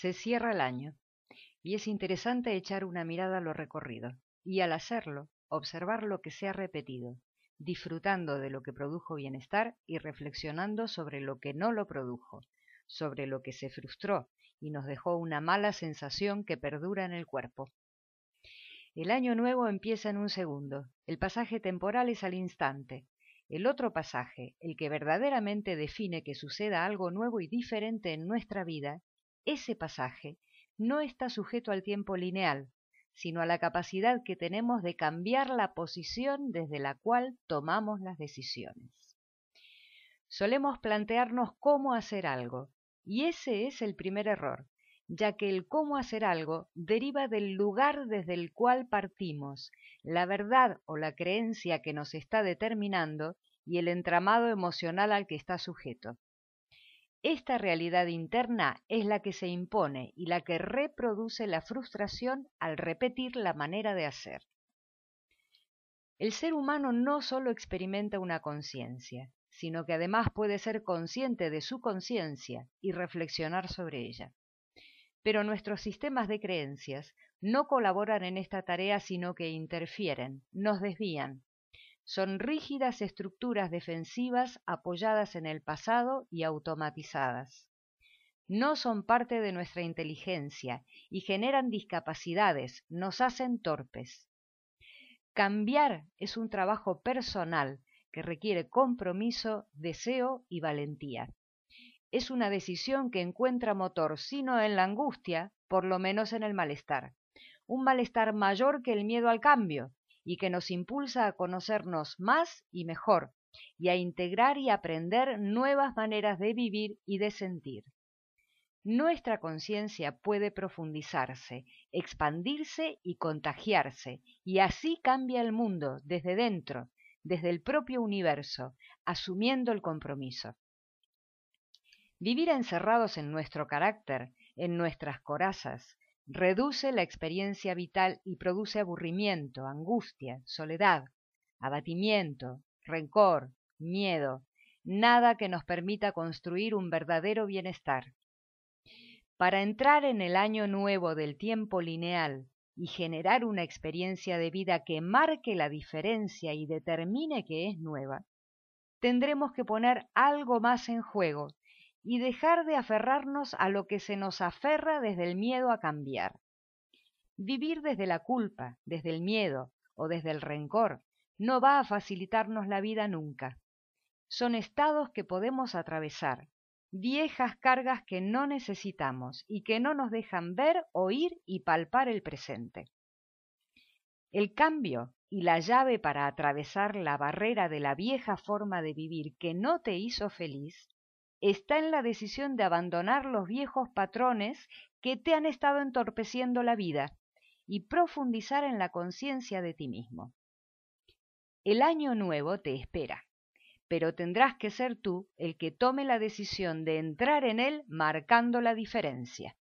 Se cierra el año y es interesante echar una mirada a lo recorrido y al hacerlo observar lo que se ha repetido, disfrutando de lo que produjo bienestar y reflexionando sobre lo que no lo produjo, sobre lo que se frustró y nos dejó una mala sensación que perdura en el cuerpo. El año nuevo empieza en un segundo, el pasaje temporal es al instante. El otro pasaje, el que verdaderamente define que suceda algo nuevo y diferente en nuestra vida, ese pasaje no está sujeto al tiempo lineal, sino a la capacidad que tenemos de cambiar la posición desde la cual tomamos las decisiones. Solemos plantearnos cómo hacer algo, y ese es el primer error, ya que el cómo hacer algo deriva del lugar desde el cual partimos, la verdad o la creencia que nos está determinando y el entramado emocional al que está sujeto. Esta realidad interna es la que se impone y la que reproduce la frustración al repetir la manera de hacer. El ser humano no solo experimenta una conciencia, sino que además puede ser consciente de su conciencia y reflexionar sobre ella. Pero nuestros sistemas de creencias no colaboran en esta tarea, sino que interfieren, nos desvían, son rígidas estructuras defensivas apoyadas en el pasado y automatizadas. No son parte de nuestra inteligencia y generan discapacidades, nos hacen torpes. Cambiar es un trabajo personal que requiere compromiso, deseo y valentía. Es una decisión que encuentra motor, si no en la angustia, por lo menos en el malestar. Un malestar mayor que el miedo al cambio, y que nos impulsa a conocernos más y mejor, y a integrar y aprender nuevas maneras de vivir y de sentir. Nuestra conciencia puede profundizarse, expandirse y contagiarse, y así cambia el mundo desde dentro, desde el propio universo, asumiendo el compromiso. Vivir encerrados en nuestro carácter, en nuestras corazas, reduce la experiencia vital y produce aburrimiento, angustia, soledad, abatimiento, rencor, miedo, nada que nos permita construir un verdadero bienestar. Para entrar en el año nuevo del tiempo lineal y generar una experiencia de vida que marque la diferencia y determine que es nueva, tendremos que poner algo más en juego y dejar de aferrarnos a lo que se nos aferra desde el miedo a cambiar. Vivir desde la culpa, desde el miedo o desde el rencor no va a facilitarnos la vida nunca. Son estados que podemos atravesar, viejas cargas que no necesitamos y que no nos dejan ver, oír y palpar el presente. El cambio y la llave para atravesar la barrera de la vieja forma de vivir que no te hizo feliz está en la decisión de abandonar los viejos patrones que te han estado entorpeciendo la vida y profundizar en la conciencia de ti mismo. El año nuevo te espera, pero tendrás que ser tú el que tome la decisión de entrar en él marcando la diferencia.